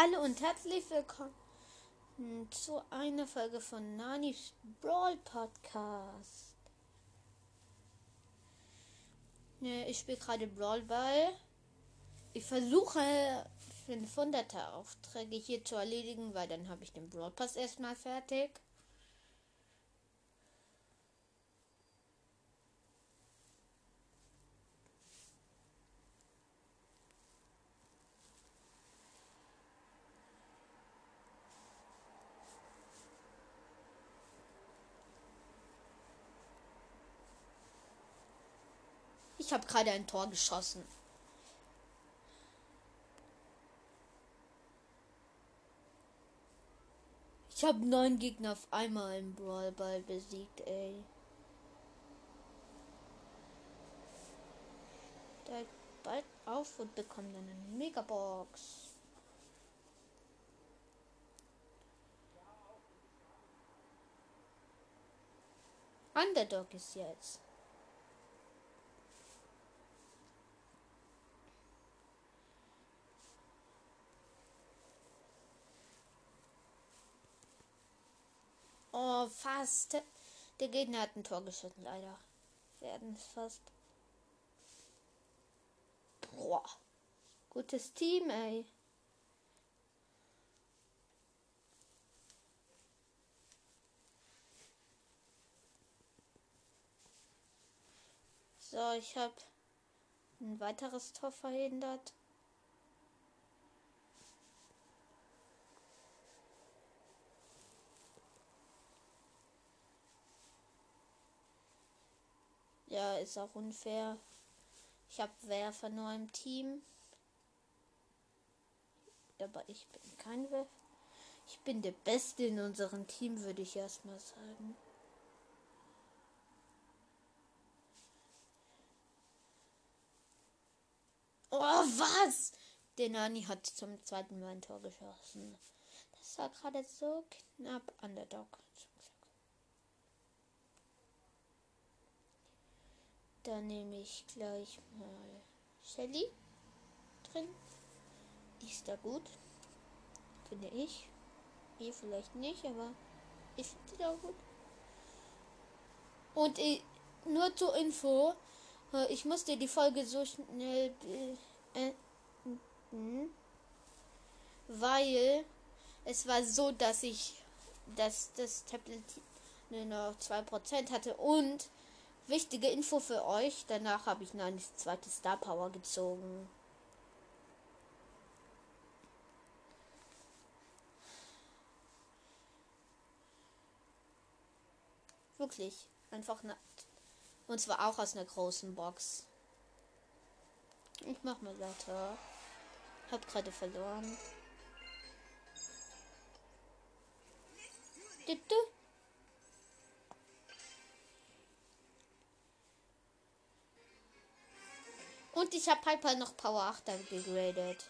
Hallo und herzlich willkommen zu einer Folge von Nanis Brawl Podcast. Ich spiele gerade Brawl Ball. Ich versuche 500er Aufträge hier zu erledigen, weil dann habe ich den Brawl Pass erstmal fertig. Gerade ein Tor geschossen. Ich habe neun Gegner auf einmal im Brawl besiegt, ey. Der bald auf und bekommt eine Megabox. Underdog ist jetzt. Oh, fast. Der Gegner hat ein Tor geschossen, leider. Werden es fast. Boah. Gutes Team, ey. So, ich habe ein weiteres Tor verhindert. Ja, ist auch unfair. Ich habe Werfer nur im Team. Aber ich bin kein Werfer. Ich bin der Beste in unserem Team, würde ich erstmal sagen. Oh, was? Der Nani hat zum zweiten Mal ein Tor geschossen. Das war gerade so knapp an der Dock. Da nehme ich gleich mal Shelly drin. Die ist da gut. Finde ich. Ihr vielleicht nicht, aber ich finde die auch gut. Und ich, nur zur Info, äh, ich musste die Folge so schnell beenden, weil es war so, dass ich dass das Tablet nur noch 2% hatte und Wichtige Info für euch. Danach habe ich noch eine zweite Star Power gezogen. Wirklich. Einfach. Und zwar auch aus einer großen Box. Ich mach mal weiter. Hab gerade verloren. Bitte? Und ich habe Piper noch Power 8 gegradet.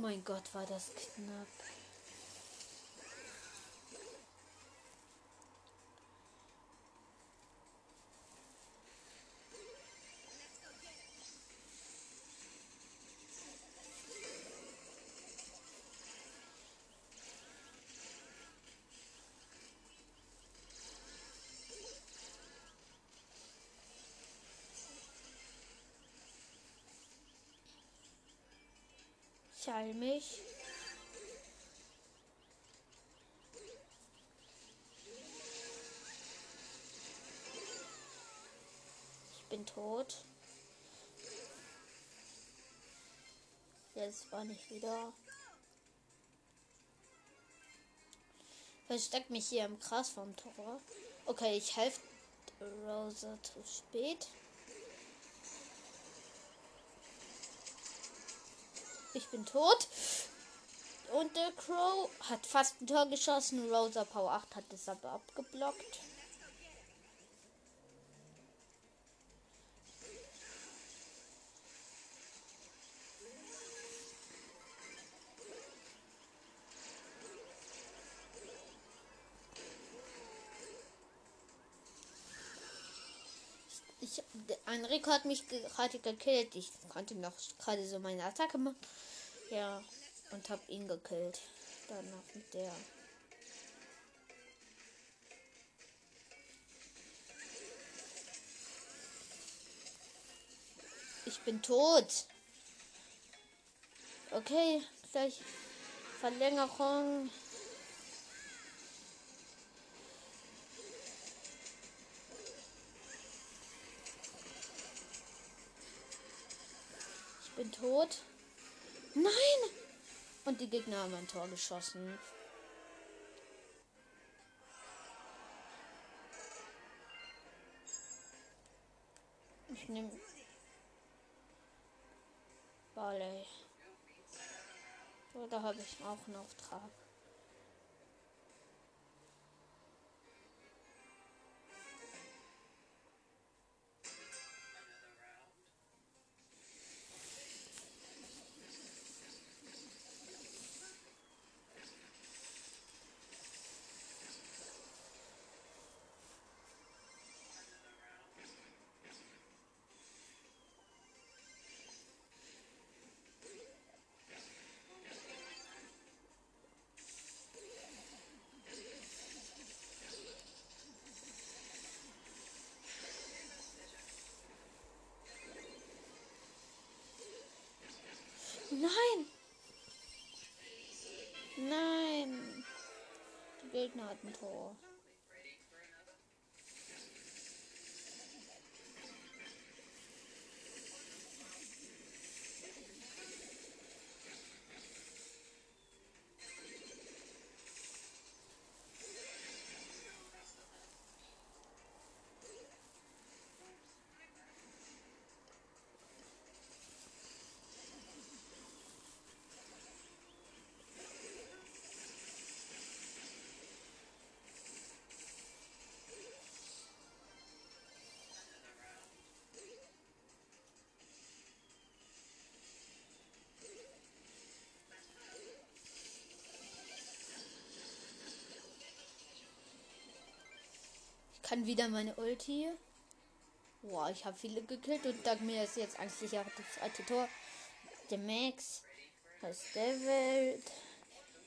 Mein Gott, war das knapp. Heil mich. Ich bin tot. Jetzt war nicht wieder. Versteck mich hier im Gras vom Tor. Okay, ich helfe Rosa zu spät. Ich bin tot. Und der Crow hat fast ein Tor geschossen. Rosa Power 8 hat es aber abgeblockt. Ich, ein Rico hat mich gerade gekillt. Ich konnte noch gerade so meine Attacke machen. Ja, und hab ihn gekillt. Danach mit der. Ich bin tot. Okay, gleich Verlängerung. Bin tot. Nein! Und die Gegner haben ein Tor geschossen. Ich nehme Barley. Oder habe ich auch einen Auftrag? Die Gegner hatten ein kann wieder meine Ulti. Boah, ich habe viele gekillt und dank mir ist jetzt eigentlich auch das zweite Tor. Der Max der Welt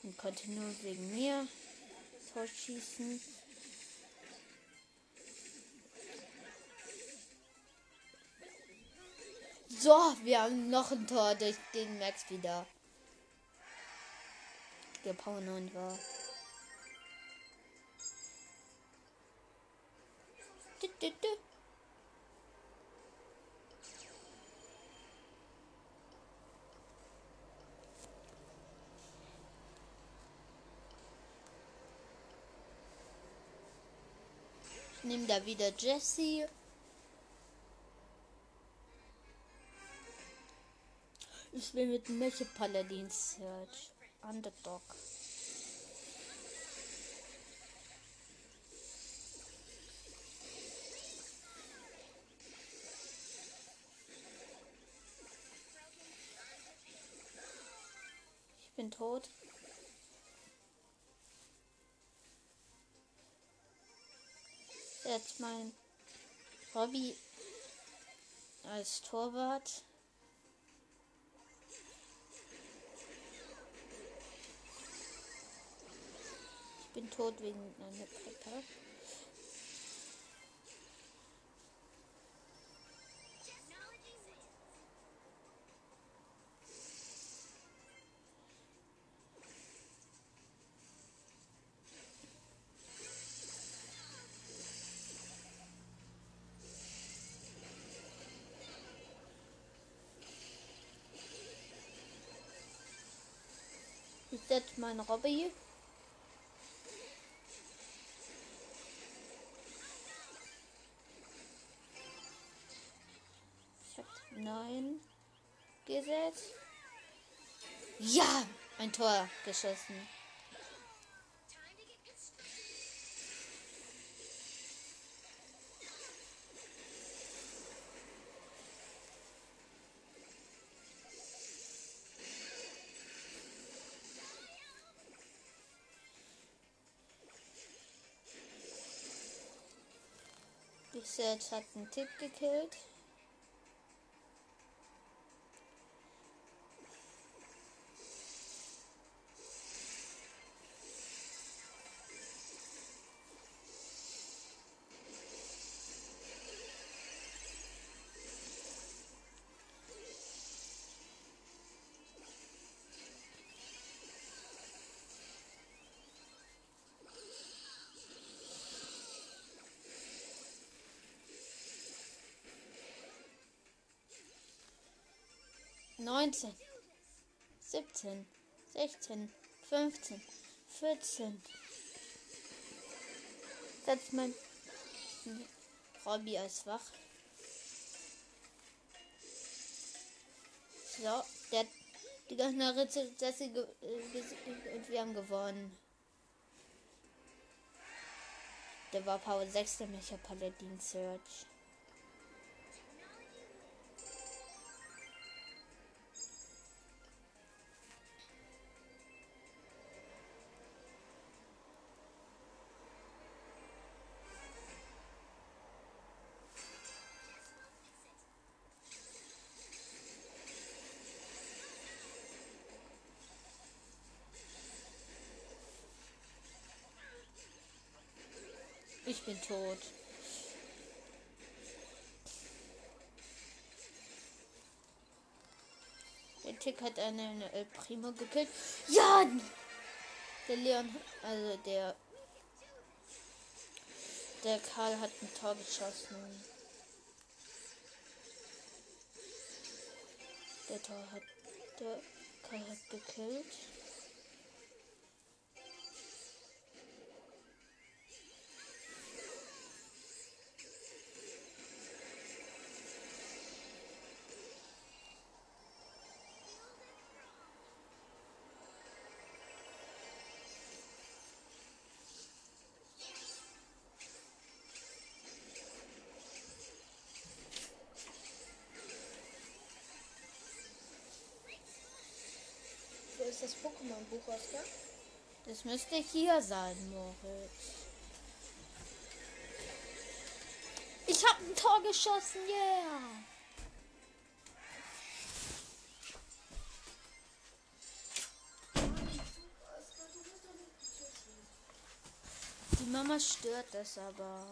und konnte nur wegen mir Tor schießen. So, wir haben noch ein Tor durch den Max wieder. Der Power 9 war. Ich nehme da wieder Jesse. Ich will mit Meche Paladin Search. Underdog. Bin tot. Jetzt mein Hobby als Torwart. Ich bin tot wegen einer Pepper. mein Robby. hier. Neun gesetzt. Ja, ein Tor geschossen. Jetzt hat ein Tick gekillt. Neunzehn, siebzehn, sechzehn, fünfzehn, vierzehn. Setzt mein Robby als wach. So, der die Gegnerin Jesse äh, und wir haben gewonnen. Der war Power 6, der Mecha Paladin Search. Tot. Der Tick hat eine, eine El Primo gekillt. Ja! Der Leon, also der. Der Karl hat ein Tor geschossen. Der Tor hat. Der Karl hat gekillt. Pokémon-Buch, Oskar? Das müsste hier sein, Moritz. Ich habe ein Tor geschossen, yeah! Die Mama stört das aber.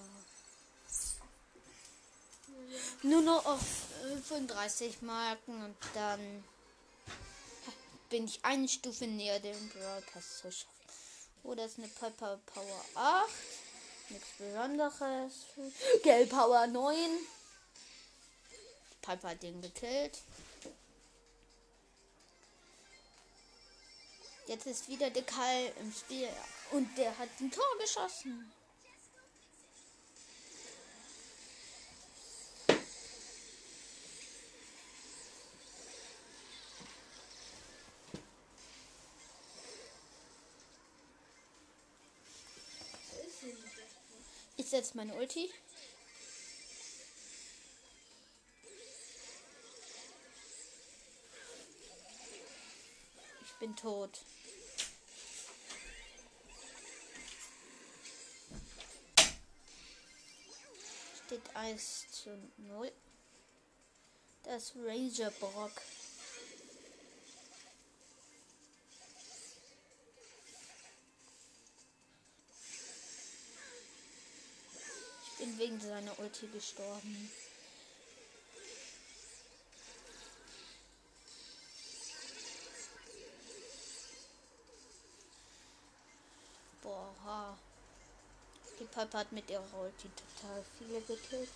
Nur noch auf 35 Marken und dann bin ich eine Stufe näher dem Pass zu schaffen. Oh, das ist eine Piper Power 8. Nichts Besonderes. Gel Power 9. Piper hat den gekillt. Jetzt ist wieder der Kall im Spiel und der hat ein Tor geschossen. Setze meine Ulti. Ich bin tot. Steht 1 zu 0. Das Ranger Brock. Bin wegen seiner Ulti gestorben. Boah. Die Piper hat mit ihrer Ulti total viele gekillt.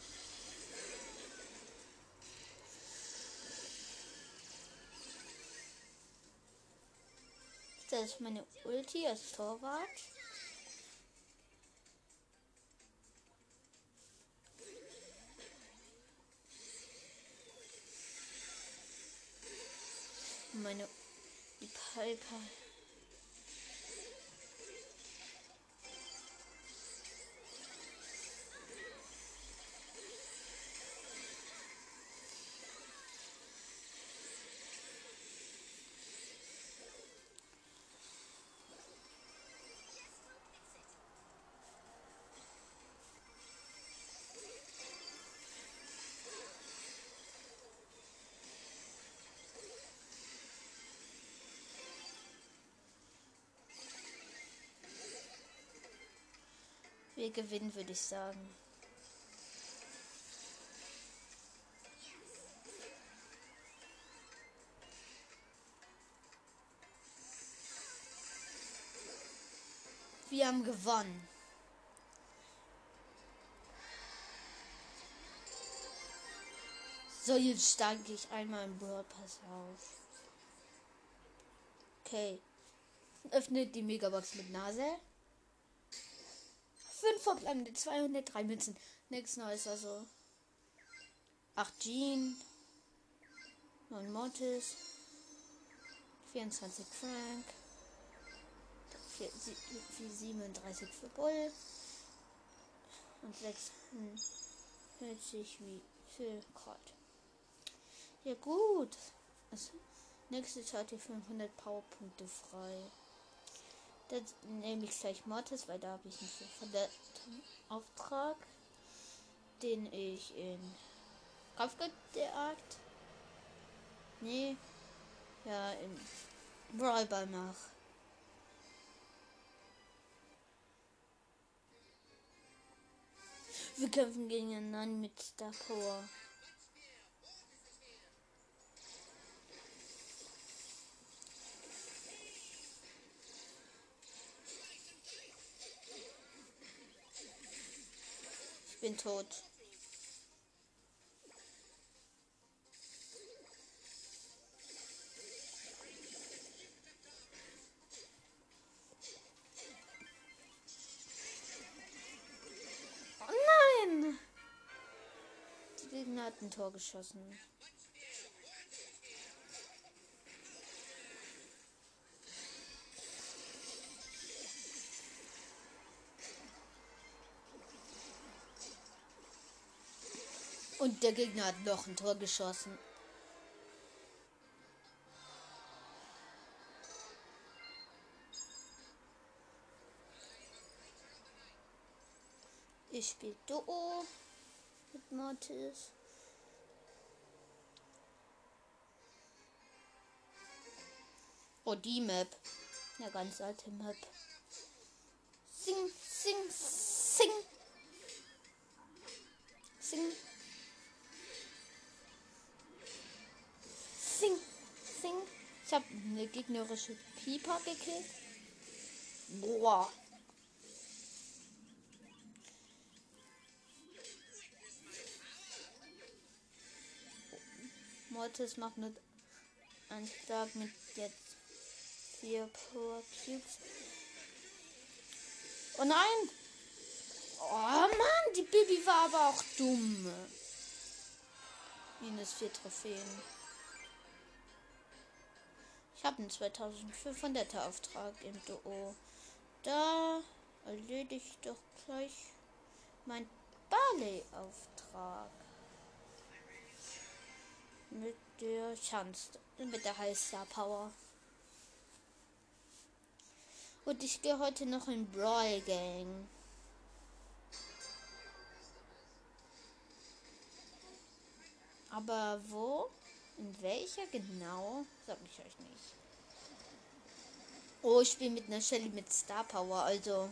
Das ist meine Ulti als Torwart. Meine die Piper. Wir gewinnen, würde ich sagen. Wir haben gewonnen. So, jetzt steige ich einmal im Brawl Pass auf. Okay. Öffnet die Megabox mit Nase. 5 verbleibende 203 Münzen. Nichts Neues, also. 8 Jean. 9 Mortis. 24 Frank. 4, 37 für Bull. Und 46 wie für Krat. Ja gut. Das nächste hat die 500 Powerpunkte frei. Dann nehme ich gleich Mortis, weil da habe ich einen verletzten Auftrag, den ich in Kampfgott-Art. Nee. Ja, in Brawlball mache. Wir kämpfen gegen einen Mann mit Star Power. Bin tot. Oh nein! Die Gegner hat ein Tor geschossen. Und der Gegner hat noch ein Tor geschossen. Ich spiele Duo mit Mortis. Oh, die Map. Eine ganz alte Map. Sing, sing, sing. Sing. Sing, sing. Ich habe eine gegnerische Pieper gekillt. Boah. Mortis macht nur einen Schlag mit jetzt vier Power Cubes. Oh nein! Oh Mann, die Bibi war aber auch dumm. Minus vier Trophäen habe einen 2500er Auftrag im Duo. Da erledige ich doch gleich mein Barley-Auftrag. Mit der Chance, mit der Highstar Power. Und ich gehe heute noch in Brawl Gang. Aber wo? In welcher genau? Sag ich euch nicht. Oh, ich spiele mit einer Shelly mit Star Power, also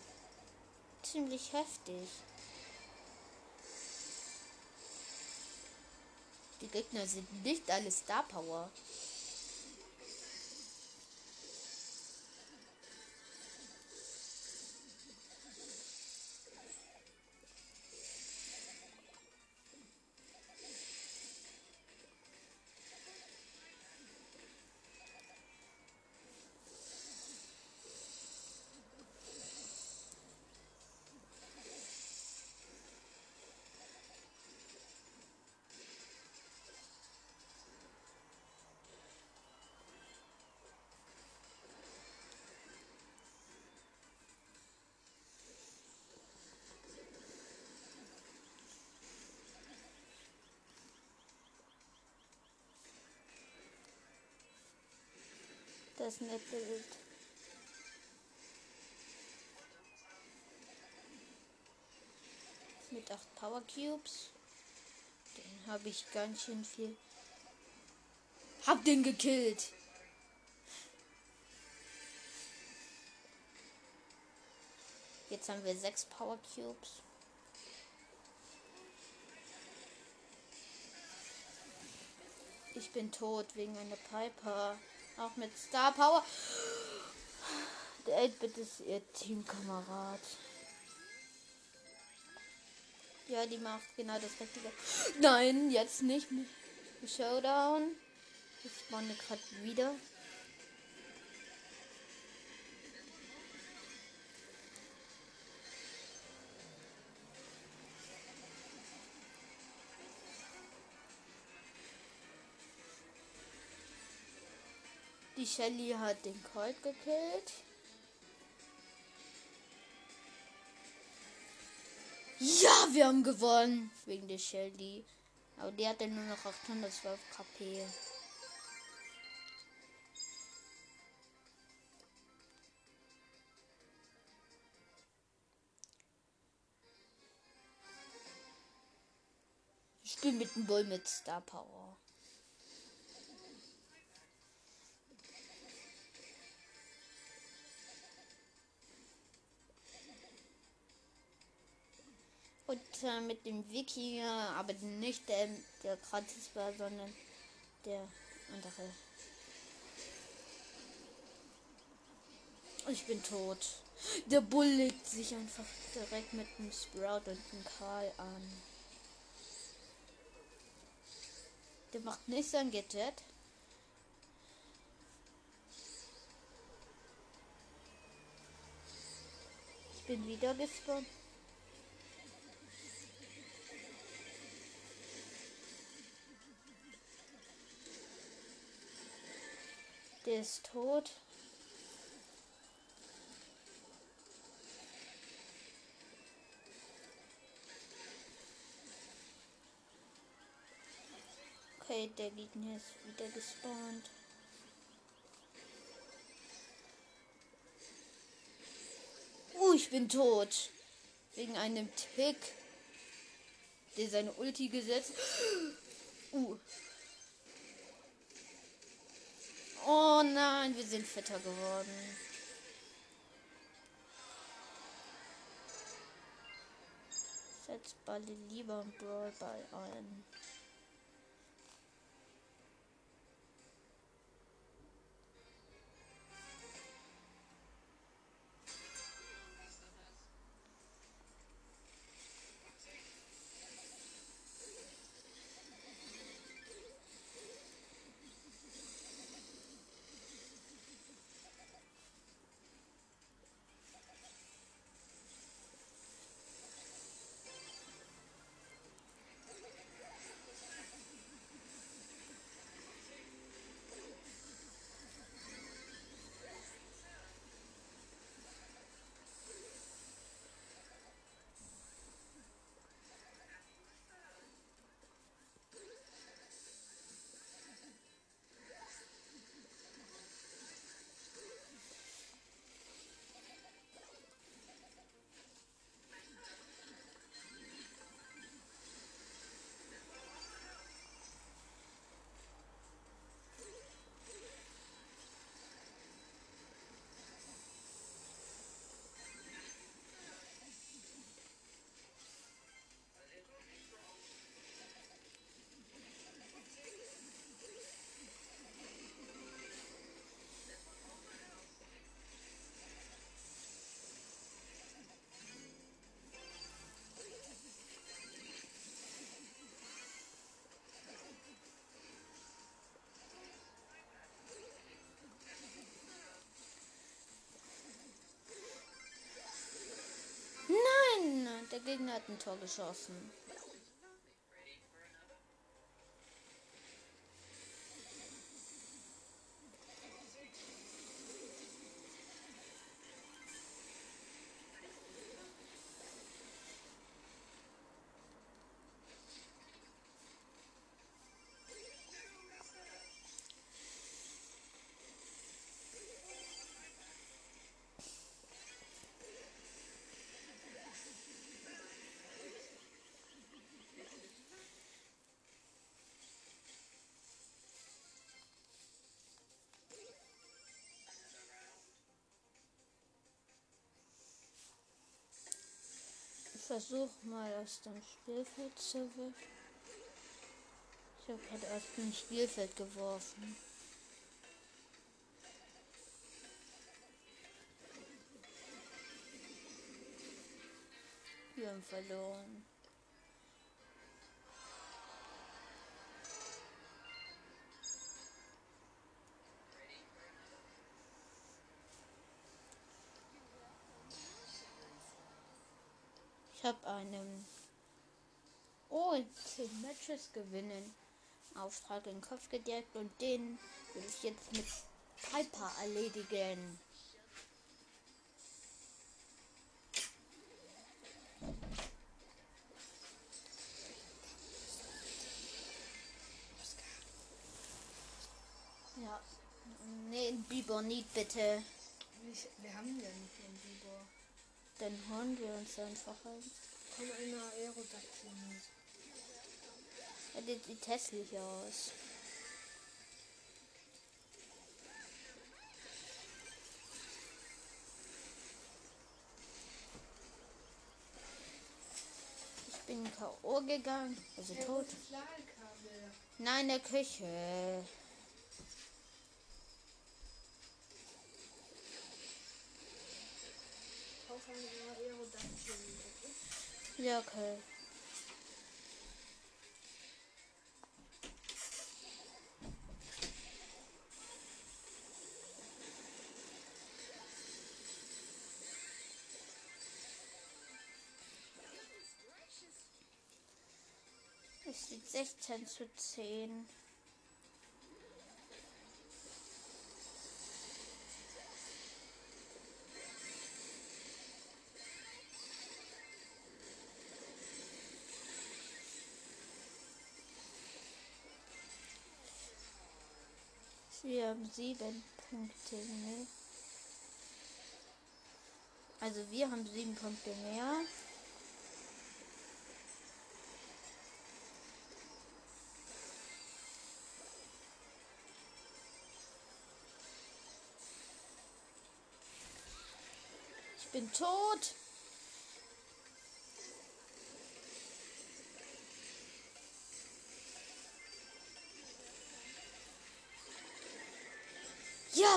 ziemlich heftig. Die Gegner sind nicht alle Star Power. Das nette Bild. Mit 8 Power Cubes. Den habe ich ganz schön viel. Hab den gekillt. Jetzt haben wir 6 Power Cubes. Ich bin tot wegen einer Piper. Auch mit Star Power. Der 8-Bit ist ihr Teamkamerad. Ja, die macht genau das Richtige. Nein, jetzt nicht. Showdown. Ich spawne gerade wieder. Die Shelly hat den Colt gekillt. Ja, wir haben gewonnen. Wegen der Shelly. Aber die hatte nur noch 812 KP. Ich spiele mit dem Bull mit Star Power. Äh, mit dem Wikinger, aber nicht der, der gratis war, sondern der andere. Ich bin tot. Der Bull legt sich einfach direkt mit dem Sprout und dem Karl an. Der macht nichts an Gadget. Ich bin wieder gespawnt. Ist tot. Okay, der Gegner ist wieder gespawnt. Uh, ich bin tot. Wegen einem Tick, der seine Ulti gesetzt. Uh. Oh nein, wir sind fitter geworden. Setz Balle lieber einen Brawlball ein. Gegner hat ein Tor geschossen. Versuche mal aus dem Spielfeld zu wischen. Ich habe gerade aus dem Spielfeld geworfen. Wir haben verloren. Ich habe einen. Oh, 10 Matches gewinnen. Auftrag in den Kopf gedeckt und den will ich jetzt mit Piper erledigen. Ja. Nee, Biber nicht bitte. Wir, haben ja nicht den Biber. Dann holen wir uns einfach ein. Komm einer Aerodactyl. Ja, die sieht hässlich aus. Ich bin K.O. gegangen, also tot. Nein, in der Küche. Ja, okay. Es steht 16 zu 10. Haben sieben Punkte mehr. Also wir haben sieben Punkte mehr. Ich bin tot.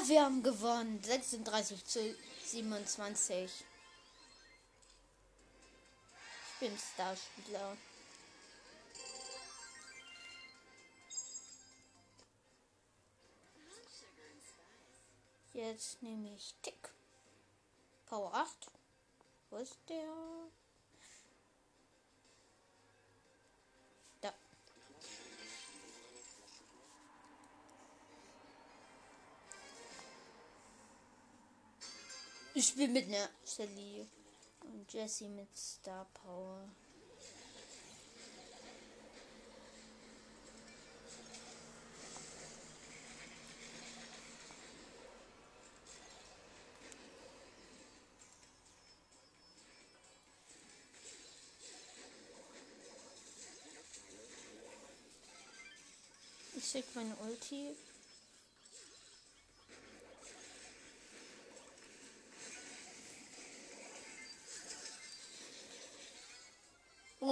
Wir haben gewonnen. 36 zu 27. Ich bin Starspieler. Jetzt nehme ich Tick. Power 8. Wo ist der? Ich spiele mit einer Shelly und Jessie mit Star Power. Ich check meine Ulti.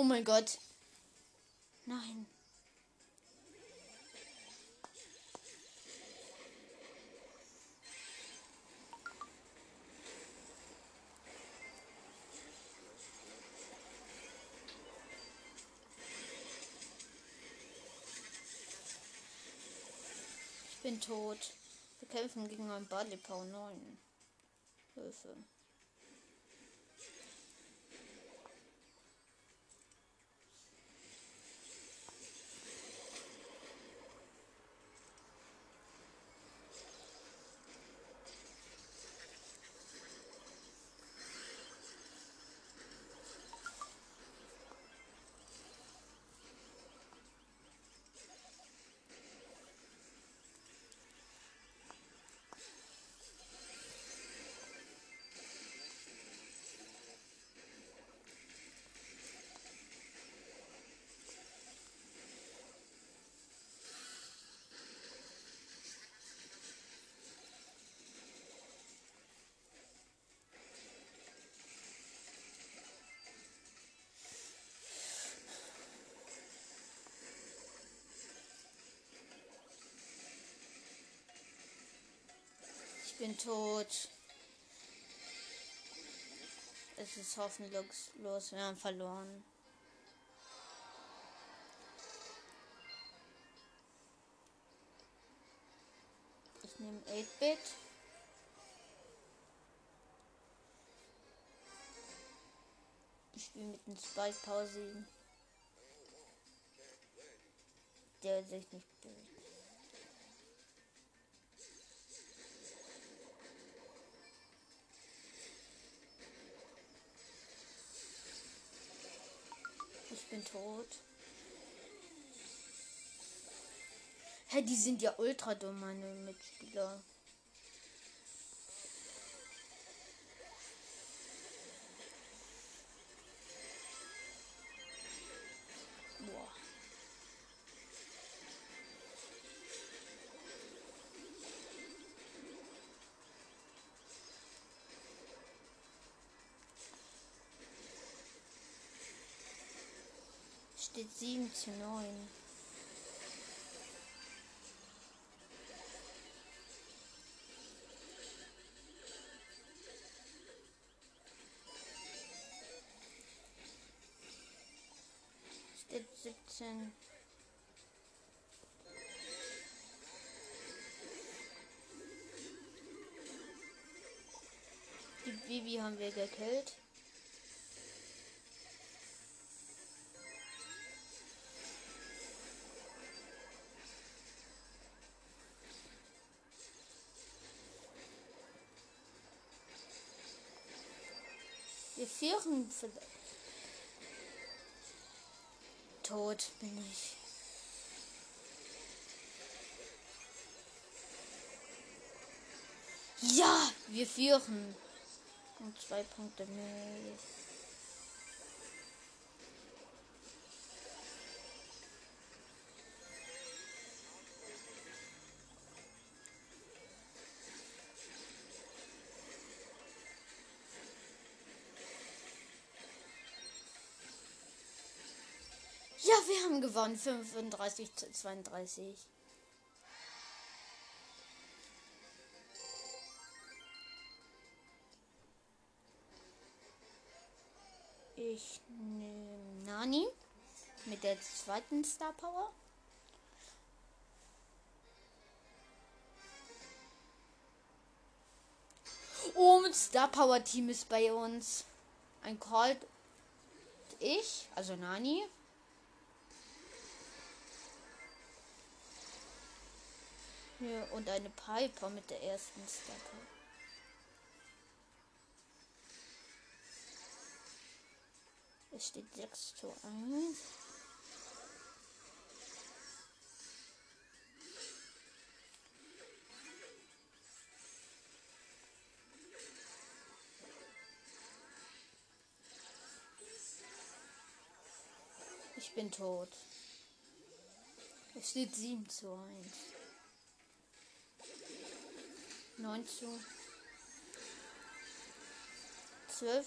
Oh mein Gott. Nein. Ich bin tot. Wir kämpfen gegen einen Barley Power 9. Hilfe. Bin tot. Es ist hoffnungslos. Wir haben verloren. Ich nehme 8-Bit. Ich spiele mit dem Spike 7. Der sich nicht bewegt. Tot. Hä, die sind ja ultra dumm, meine Mitspieler. Steht 7 zu 9. Steht 17. Die Bibi haben wir gekillt. Vielleicht. Tot bin ich. Ja, wir führen. Und zwei Punkte mehr. Gewonnen. 35 zu 32. Ich nehme Nani mit der zweiten Star Power. Oh, Star Power Team ist bei uns. Ein Colt. Ich, also Nani. Hier und eine Piper mit der ersten Star. Es steht 6 zu 1. Ich bin tot. Es steht 7 zu 1. 9 zu 12.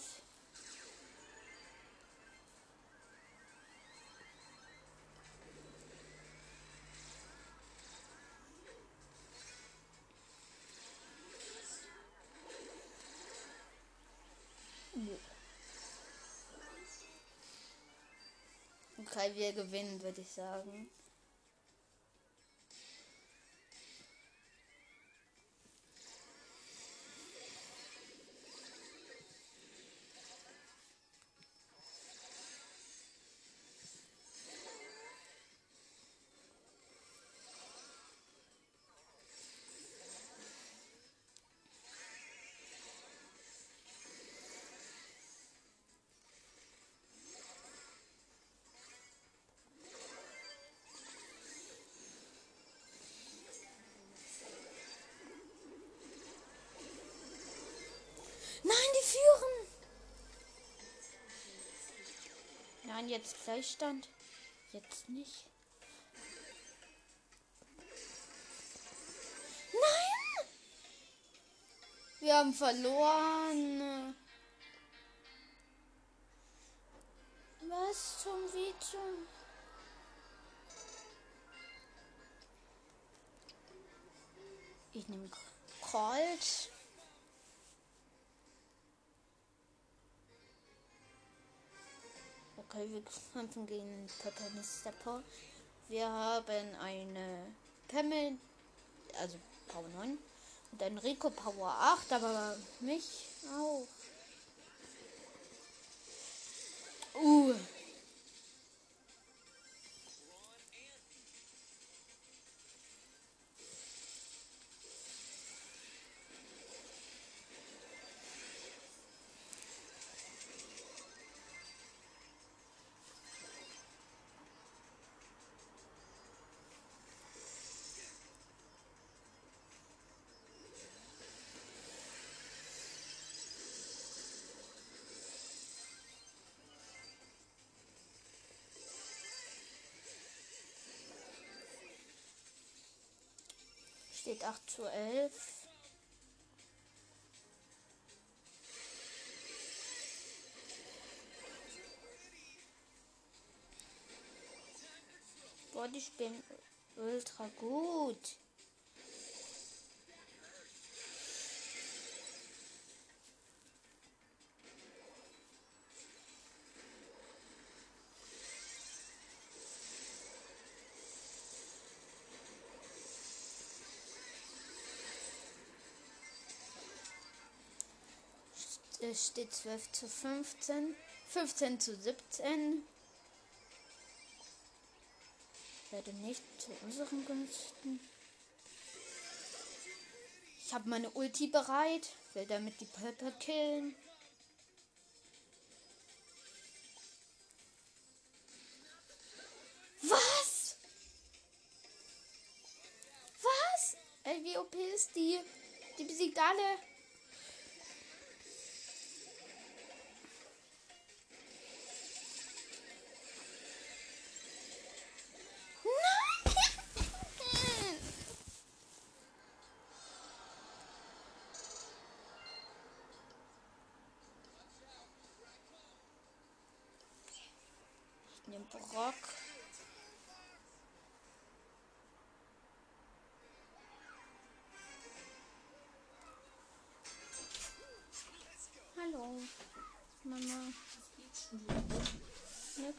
Okay, wir gewinnen, würde ich sagen. Nein, jetzt Gleichstand. Jetzt nicht. Nein! Wir haben verloren. Was zum wie zum? Ich nehme Colt. Okay, wir kämpfen gegen Peppermistapor. Wir haben eine Pemmel, also Power 9 und ein Rico Power 8, aber mich auch. Uh. Steht 8 zu 11. Boah, die spielen ultra gut. Es steht 12 zu 15. 15 zu 17. Ich werde nicht zu unseren Gunsten. Ich habe meine Ulti bereit. Will damit die Pepper killen. Was? Was? Ey, wie OP ist die? Die besiegt alle. Mama. Nix.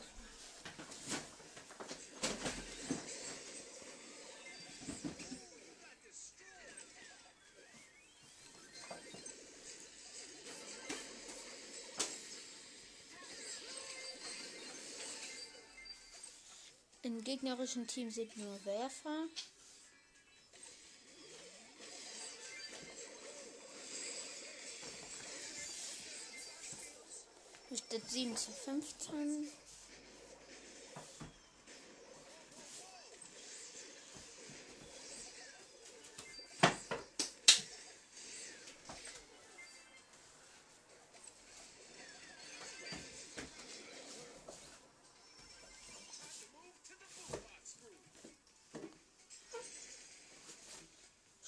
Im gegnerischen Team sind nur Werfer. 7 zu 15.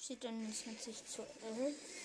Steht dann 20 zu 11.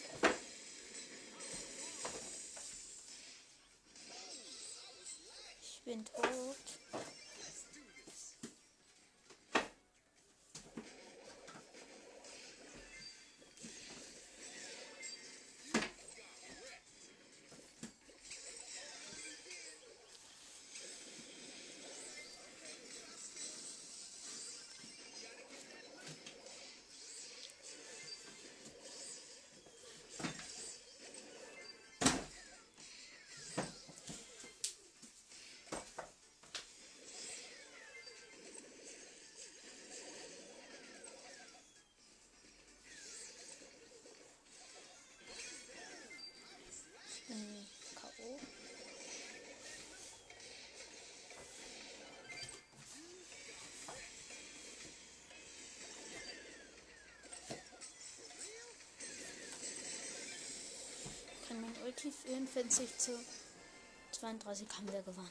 Ulti 44 zu 32 haben wir gewonnen.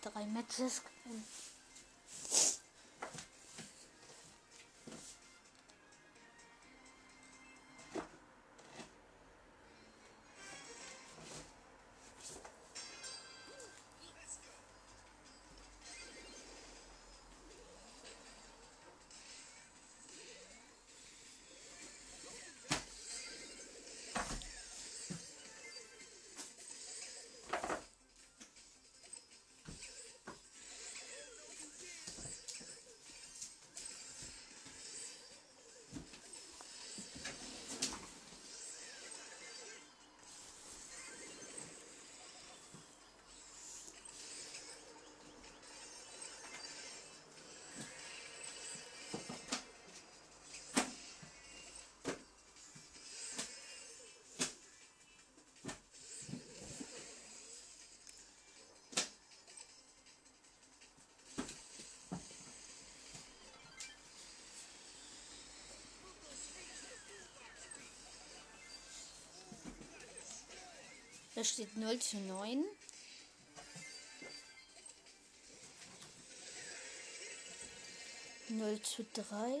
Drei Matches Da steht 0 zu 9. Null zu drei.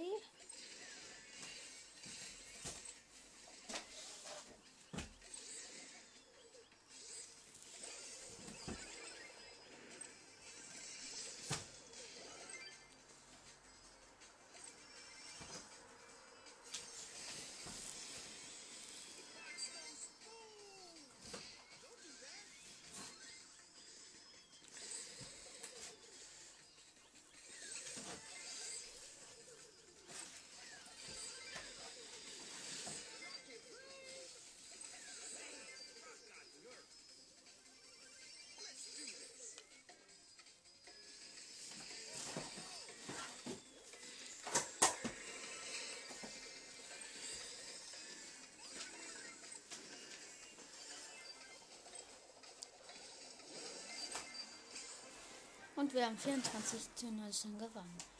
Und wir haben 24 zu 19 gewonnen.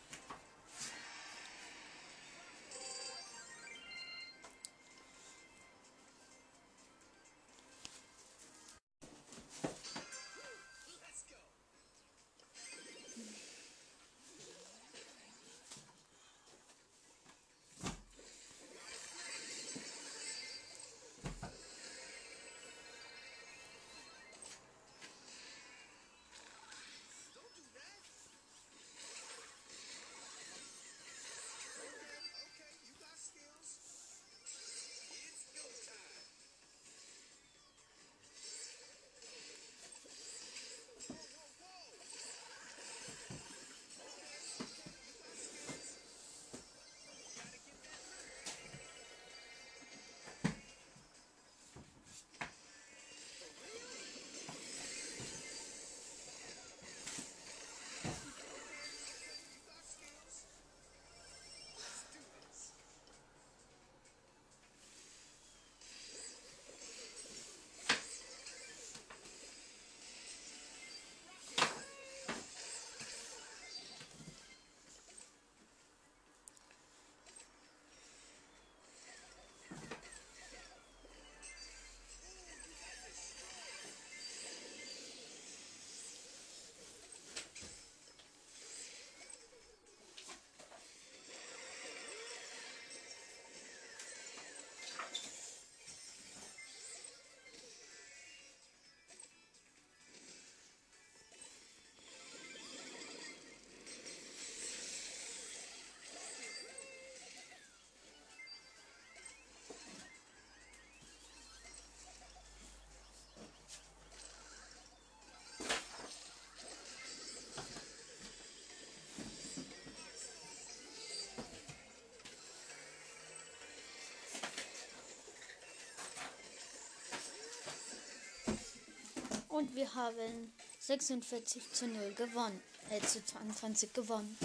Und wir haben 46 zu 0 gewonnen. Äh, zu 22 gewonnen.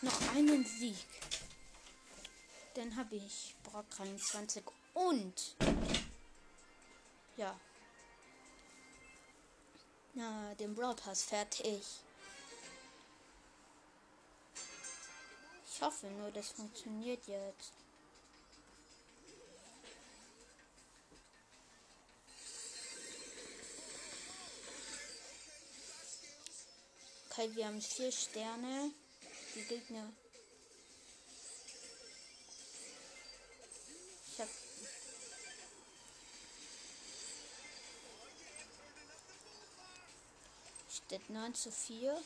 Noch einen Sieg. Dann habe ich Brock 23 und ja. Na, den Brawl Pass fertig. Ich hoffe nur, das funktioniert jetzt. Okay, wir haben vier Sterne. Die Gegner. Ich hab. Steht 9 zu 4.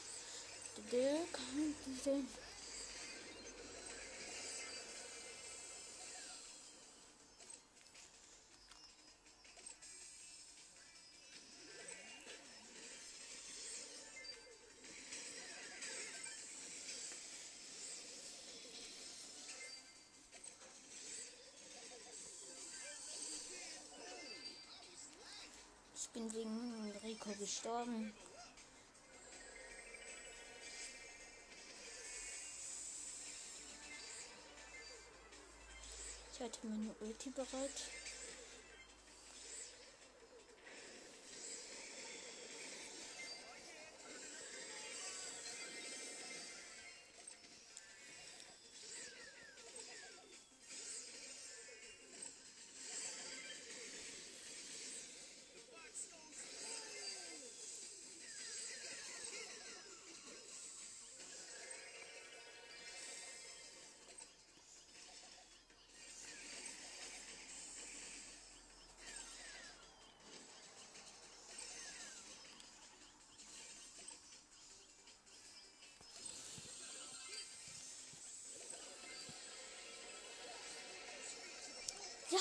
gestorben. Ich hatte meine Ulti bereit.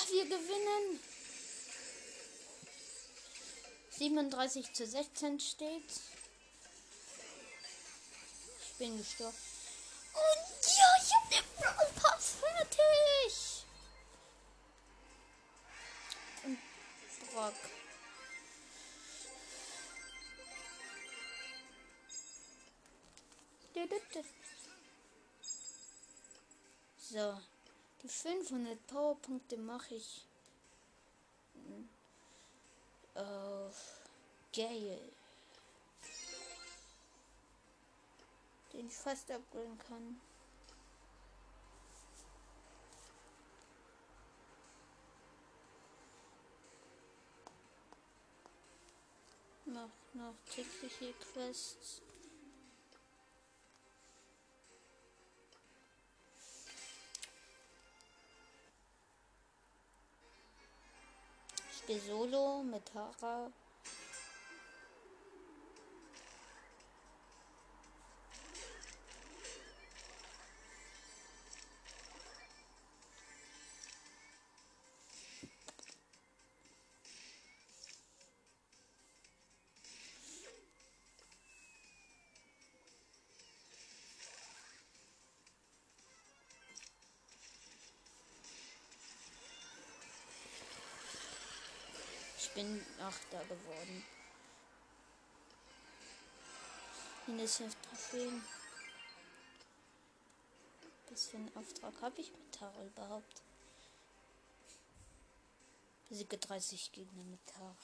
Wir gewinnen. 37 zu 16 steht. Ich bin gestorben. Und ja, ich hab den Brawl Pass fertig. 500 Powerpunkte mache ich auf Gale. Den ich fast upgraden kann. Mach noch tägliche Quests. Spiele Solo mit Tara. Bin Achter geworden. Unicef Trophäen. Was für einen Auftrag habe ich mit Taro überhaupt? Besiege 30 Gegner mit Taro.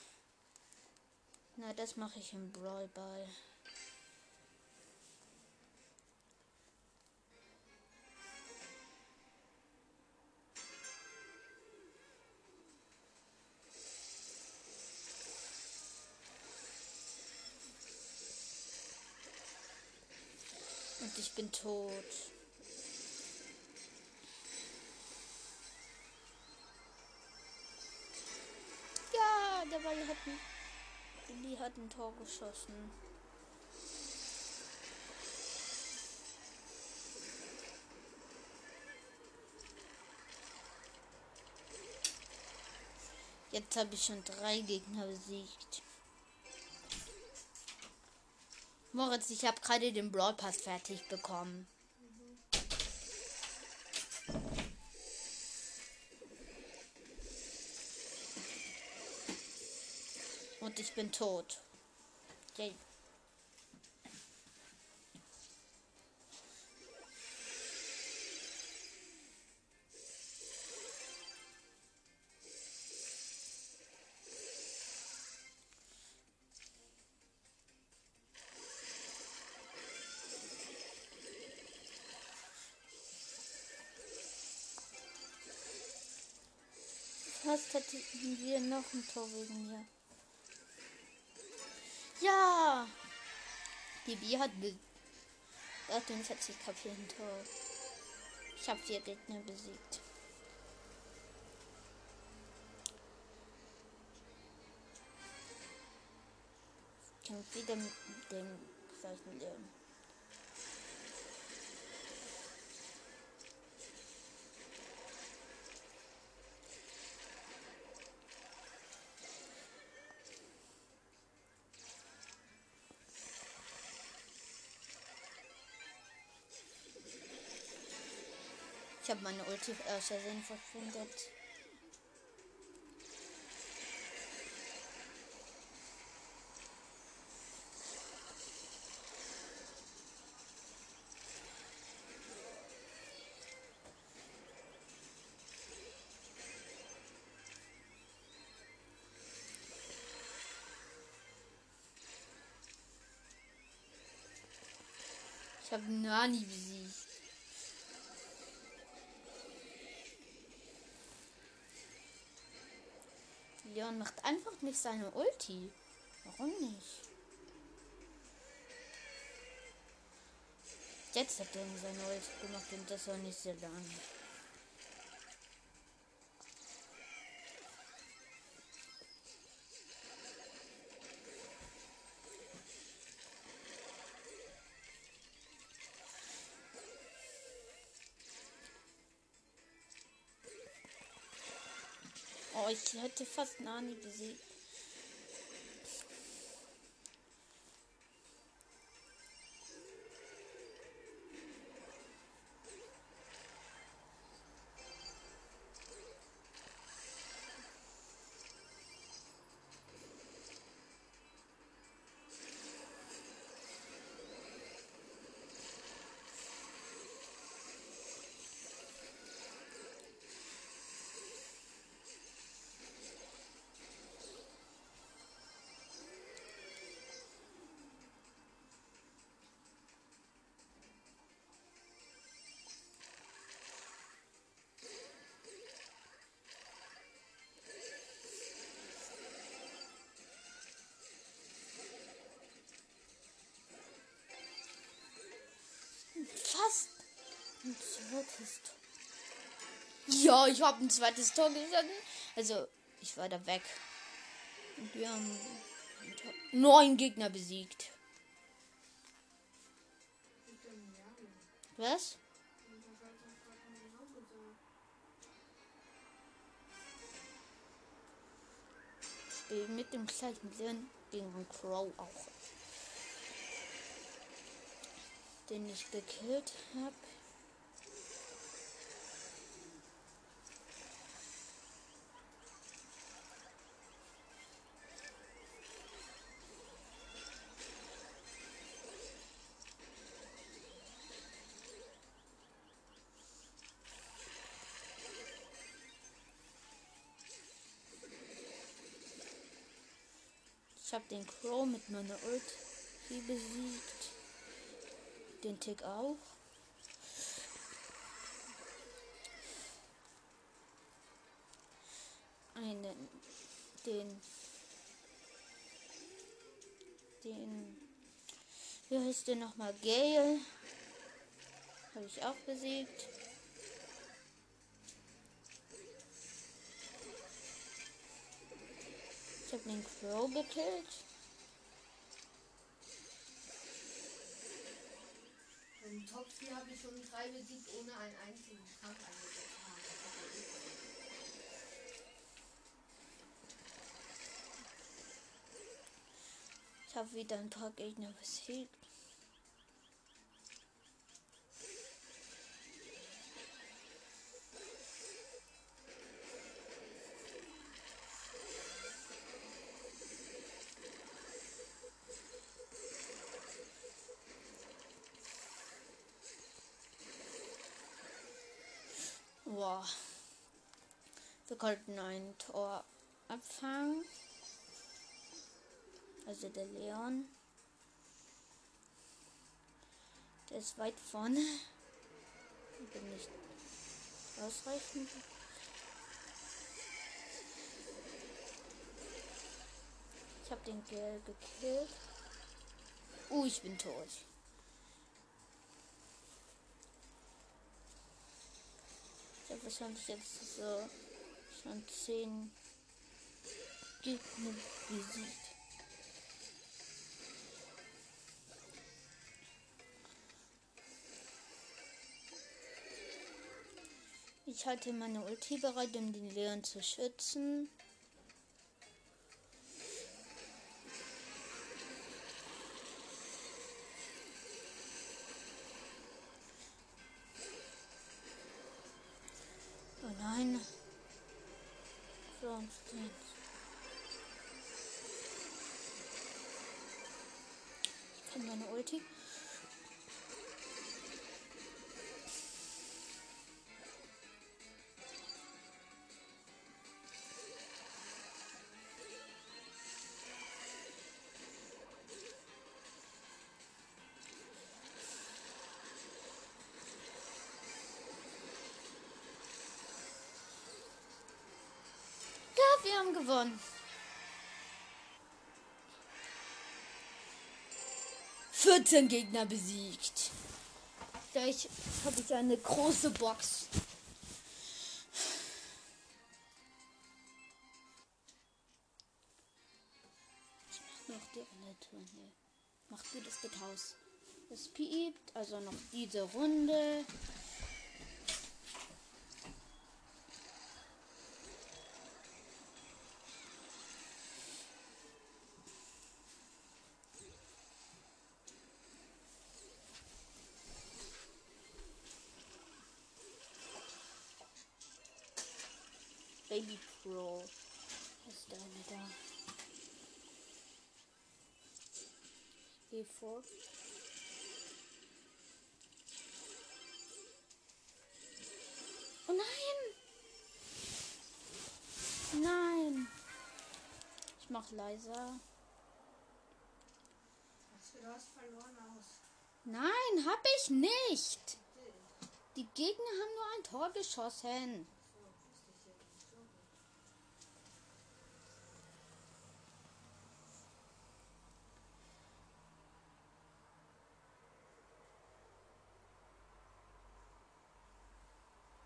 Na, das mache ich im Brawl Ball. Bin tot. Ja, der Ball hat ein, die hat ein Tor geschossen. Jetzt habe ich schon drei Gegner besiegt. Moritz, ich habe gerade den Brawl Pass fertig bekommen. Und ich bin tot. Yay. Fast hätten wir noch ein Tor wegen mir. Ja! Die B hat be 48 KP ein Tor. Ich habe vier Gegner besiegt. Ich kämpfe wieder mit dem gleichen Leben. Meine Ulti aus Versehen verschwindet. Ich habe Nani besiegt. Nicht seine Ulti. Warum nicht? Jetzt hat er seine Ulti gemacht und das war nicht sehr lang. Oh, ich hätte fast Nani besiegt. Tor. Ja, ich habe ein zweites Tor geschossen. Also, ich war da weg. Und wir haben neun Gegner besiegt. Was? Spiel mit dem gleichen Sinn gegen Crow auch. Den ich gekillt habe. Den Crow mit meiner Ulti besiegt. Den Tick auch. Einen, den, den, wie heißt der nochmal? Gale. Habe ich auch besiegt. Habe den Crow gekillt. Im Top 4 habe ich schon drei besiegt, ohne einen einzigen Kampf eingesetzt haben. Ich habe wieder ein paar Gegner besiegt. Konnten ein Tor abfangen. Also der Leon. Der ist weit vorne. Ich bin nicht ausreichend. Ich habe den Girl gekillt. Uh, ich bin tot. Ich habe wahrscheinlich jetzt so schon zehn Gegner besiegt. Ich halte meine Ulti bereit, um den Leon zu schützen. Oh nein. Nichts. Ich kann meine Ulti. Gewonnen. Vierzehn Gegner besiegt. Gleich habe ich eine große Box. Ich mach noch die andere Runde. Mach du das bitte aus. Es piept, also noch diese Runde. Baby Pro. Ist da eine da? Vor. Oh nein! Nein! Ich mach leiser. Du hast verloren aus. Nein, hab ich nicht! Die Gegner haben nur ein Tor geschossen. So, wusste ich ja nicht. So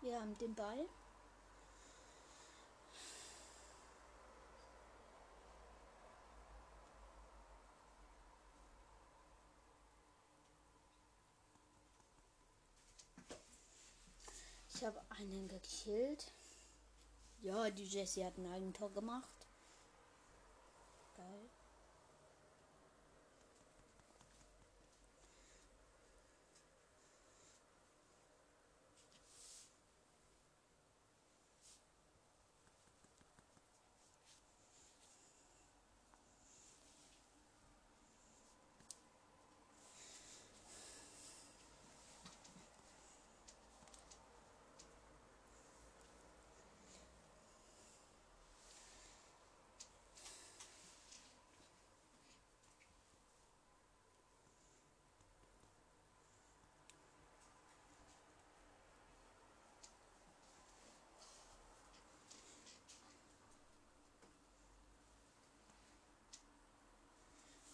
gut. Wir haben den Ball. Ich habe einen gekillt. Ja, die Jessie hat ein Eigentor gemacht. Geil.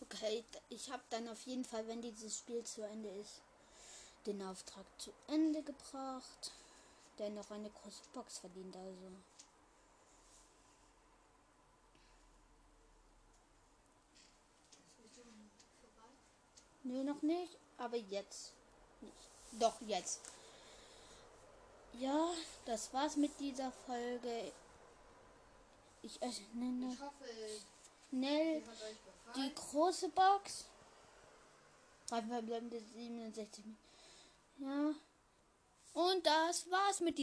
Okay, ich habe dann auf jeden Fall, wenn dieses Spiel zu Ende ist, den Auftrag zu Ende gebracht, der noch eine große Box verdient, also. Nö, noch nicht, aber jetzt. Nicht. Doch, jetzt. Ja, das war's mit dieser Folge. Ich nenne Ich hoffe, schnell die große Box. Drei verbleibende 67. Ja. Und das war's mit